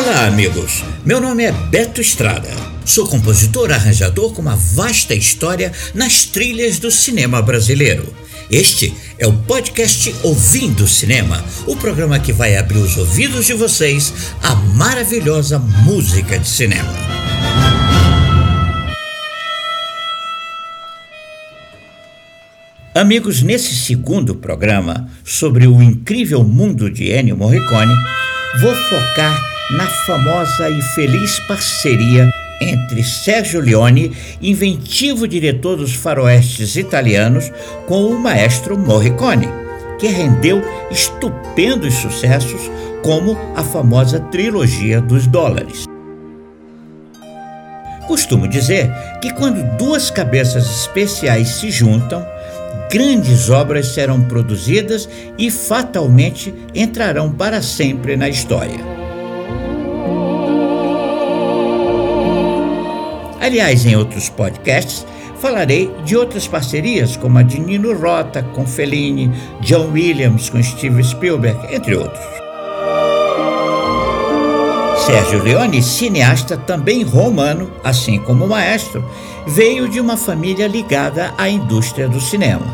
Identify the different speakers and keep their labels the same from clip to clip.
Speaker 1: Olá, amigos. Meu nome é Beto Estrada. Sou compositor arranjador com uma vasta história nas trilhas do cinema brasileiro. Este é o podcast Ouvindo Cinema, o programa que vai abrir os ouvidos de vocês à maravilhosa música de cinema. Amigos, nesse segundo programa sobre o incrível mundo de Ennio Morricone, vou focar na famosa e feliz parceria entre Sérgio Leone, inventivo diretor dos faroestes italianos, com o maestro Morricone, que rendeu estupendos sucessos como a famosa trilogia dos dólares. Costumo dizer que quando duas cabeças especiais se juntam, grandes obras serão produzidas e fatalmente entrarão para sempre na história. Aliás, em outros podcasts, falarei de outras parcerias, como a de Nino Rota com Fellini, John Williams com Steve Spielberg, entre outros. Sérgio Leone, cineasta também romano, assim como maestro, veio de uma família ligada à indústria do cinema.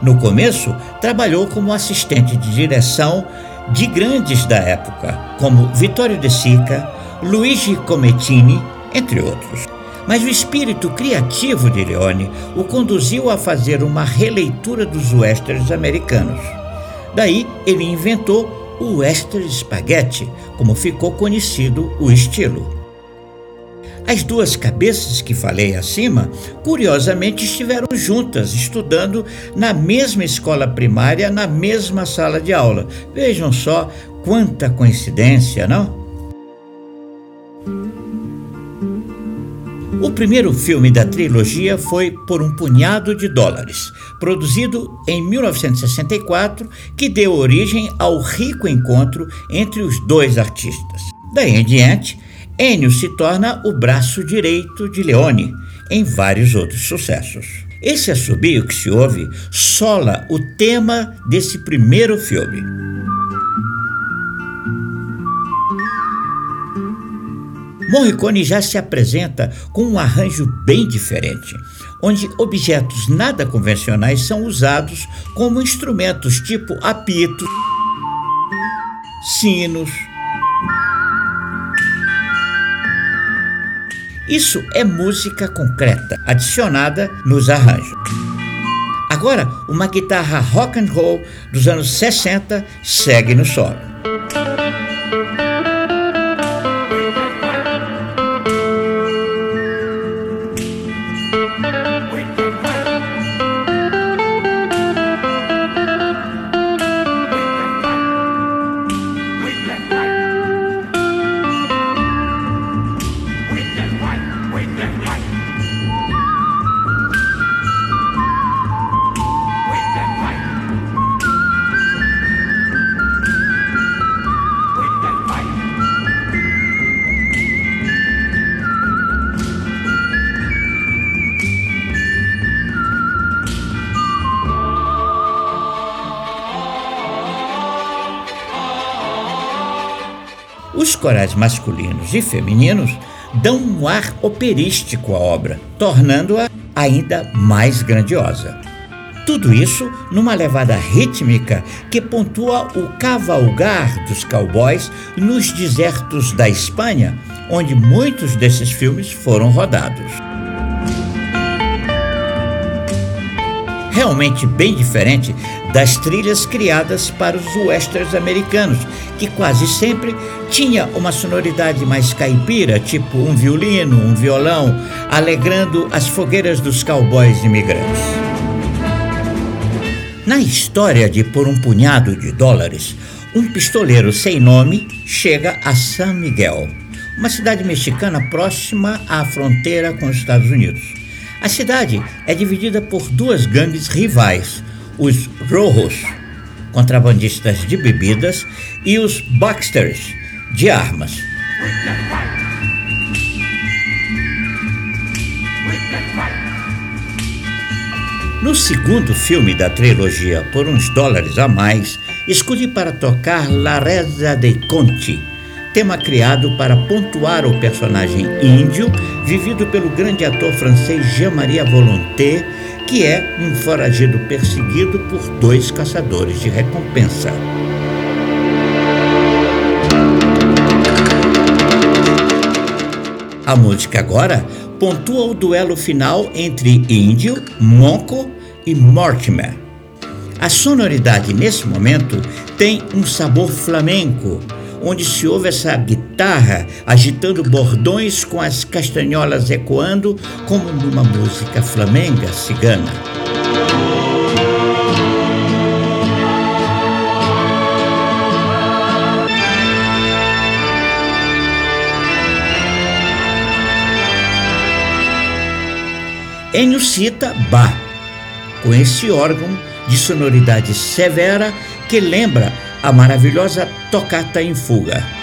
Speaker 1: No começo, trabalhou como assistente de direção de grandes da época, como Vittorio De Sica, Luigi Comettini entre outros. Mas o espírito criativo de Leone o conduziu a fazer uma releitura dos westerns americanos. Daí ele inventou o western spaghetti, como ficou conhecido o estilo. As duas cabeças que falei acima, curiosamente, estiveram juntas, estudando na mesma escola primária, na mesma sala de aula. Vejam só quanta coincidência, não? O primeiro filme da trilogia foi Por um Punhado de Dólares, produzido em 1964, que deu origem ao rico encontro entre os dois artistas. Daí em diante, Ennio se torna o braço direito de Leone em vários outros sucessos. Esse assobio que se ouve sola o tema desse primeiro filme. Morricone já se apresenta com um arranjo bem diferente, onde objetos nada convencionais são usados como instrumentos tipo apitos, sinos. Isso é música concreta, adicionada nos arranjos. Agora, uma guitarra rock and roll dos anos 60 segue no solo. Corais masculinos e femininos dão um ar operístico à obra, tornando-a ainda mais grandiosa. Tudo isso numa levada rítmica que pontua o cavalgar dos cowboys nos desertos da Espanha, onde muitos desses filmes foram rodados. realmente bem diferente das trilhas criadas para os westerns americanos, que quase sempre tinha uma sonoridade mais caipira, tipo um violino, um violão, alegrando as fogueiras dos cowboys imigrantes. Na história de Por um Punhado de Dólares, um pistoleiro sem nome chega a San Miguel, uma cidade mexicana próxima à fronteira com os Estados Unidos. A cidade é dividida por duas gangues rivais, os Rojos, contrabandistas de bebidas, e os Baxters, de armas. No segundo filme da trilogia, Por uns dólares a mais, escolhi para tocar La Reza de Conti, tema criado para pontuar o personagem índio, vivido pelo grande ator francês Jean-Marie Volonté, que é um foragido perseguido por dois caçadores de recompensa. A música agora pontua o duelo final entre Índio, Monco e Mortimer. A sonoridade nesse momento tem um sabor flamenco, onde se ouve essa guitarra agitando bordões com as castanholas ecoando como numa música flamenga cigana. Enio cita com esse órgão de sonoridade severa que lembra a maravilhosa Tocata em Fuga.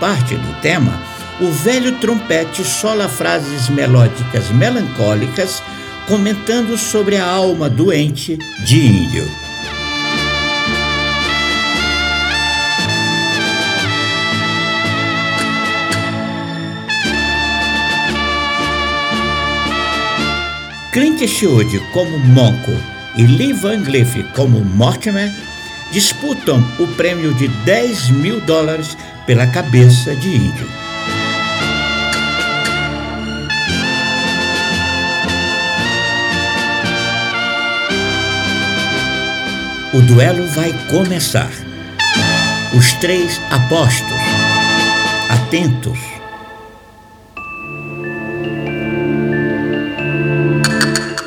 Speaker 1: Parte do tema, o velho trompete sola frases melódicas melancólicas, comentando sobre a alma doente de índio. Clint Eastwood como Monco e Lee Van Cleef como Mortimer disputam o prêmio de 10 mil dólares pela cabeça de índio. O duelo vai começar. Os três apostos, atentos.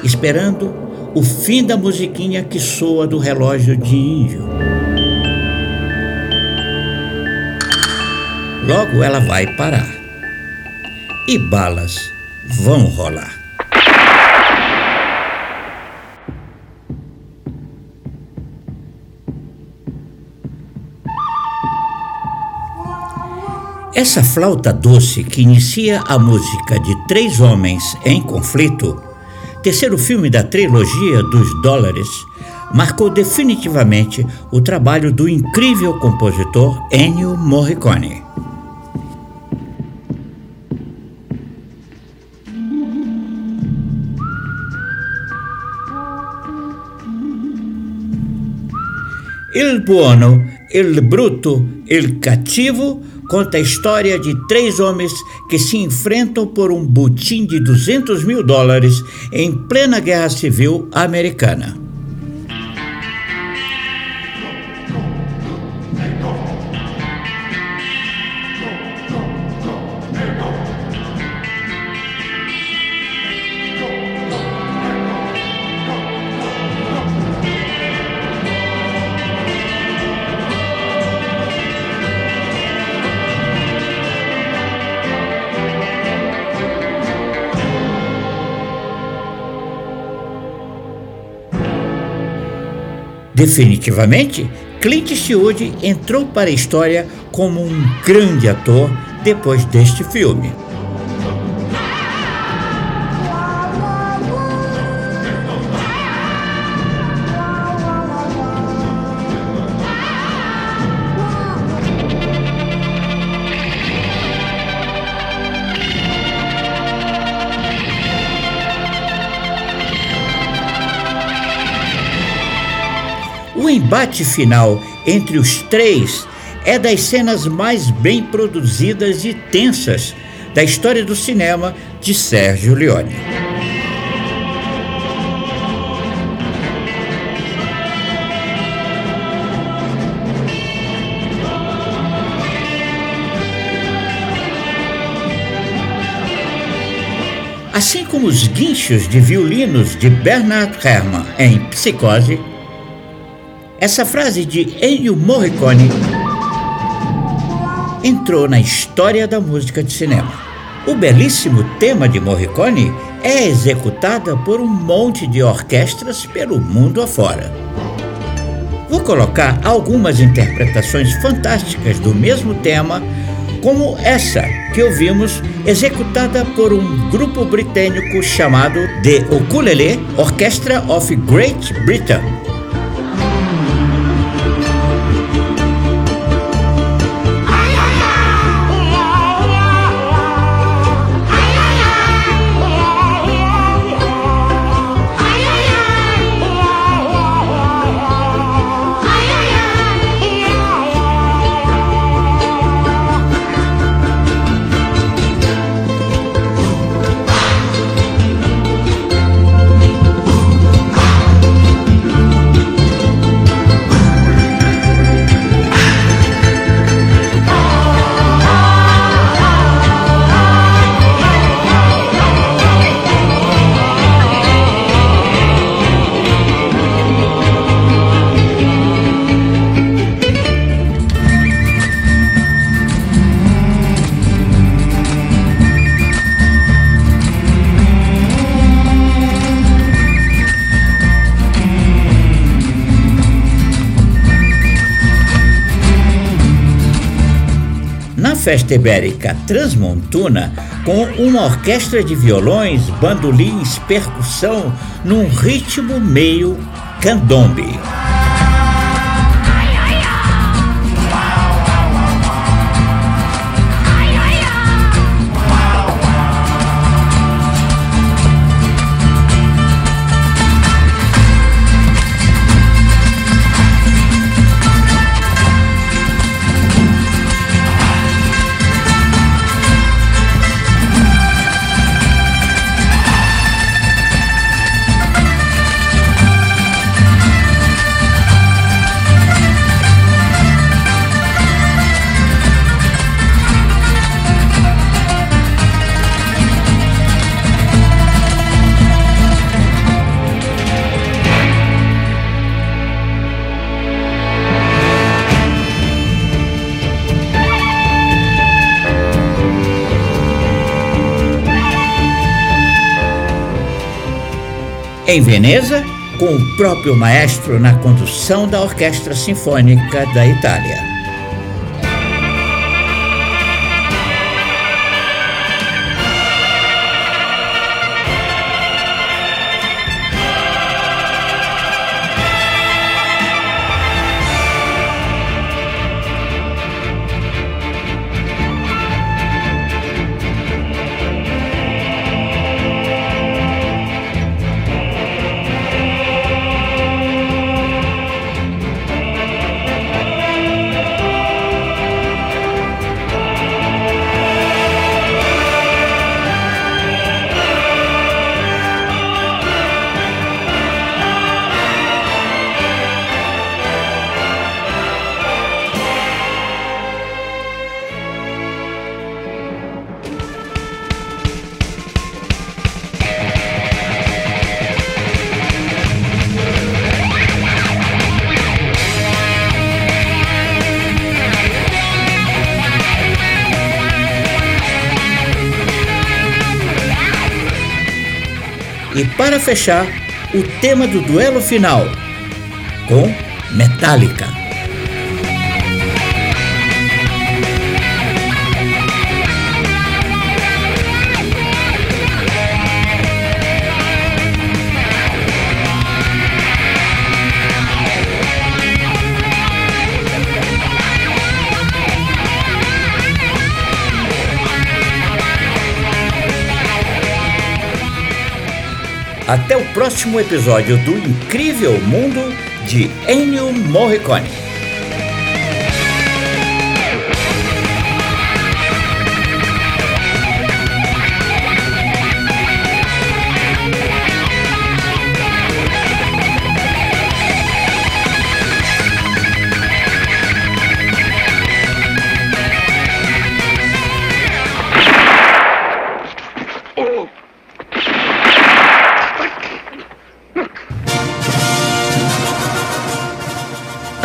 Speaker 1: Esperando o fim da musiquinha que soa do relógio de índio. Logo ela vai parar. E balas vão rolar. Essa flauta doce que inicia a música de três homens em conflito terceiro filme da trilogia dos dólares, marcou definitivamente o trabalho do incrível compositor Ennio Morricone. Il buono, il brutto, il cattivo conta a história de três homens que se enfrentam por um butim de 200 mil dólares em plena guerra civil americana. Definitivamente, Clint Eastwood entrou para a história como um grande ator depois deste filme. Embate final entre os três é das cenas mais bem produzidas e tensas da história do cinema de Sérgio Leone. Assim como os guinchos de violinos de Bernard Herrmann em Psicose, essa frase de Ennio Morricone entrou na história da música de cinema. O belíssimo tema de Morricone é executada por um monte de orquestras pelo mundo afora. Vou colocar algumas interpretações fantásticas do mesmo tema como essa que ouvimos, executada por um grupo britânico chamado The Ukulele Orchestra of Great Britain. Festa Ibérica Transmontuna com uma orquestra de violões, bandolins, percussão num ritmo meio candombe. Em Veneza, com o próprio maestro na condução da Orquestra Sinfônica da Itália. E para fechar, o tema do duelo final com Metallica. Até o próximo episódio do Incrível Mundo de Ennio Morricone.